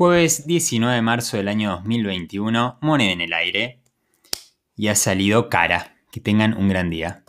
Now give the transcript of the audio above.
Jueves 19 de marzo del año 2021, moneda en el aire y ha salido cara. Que tengan un gran día.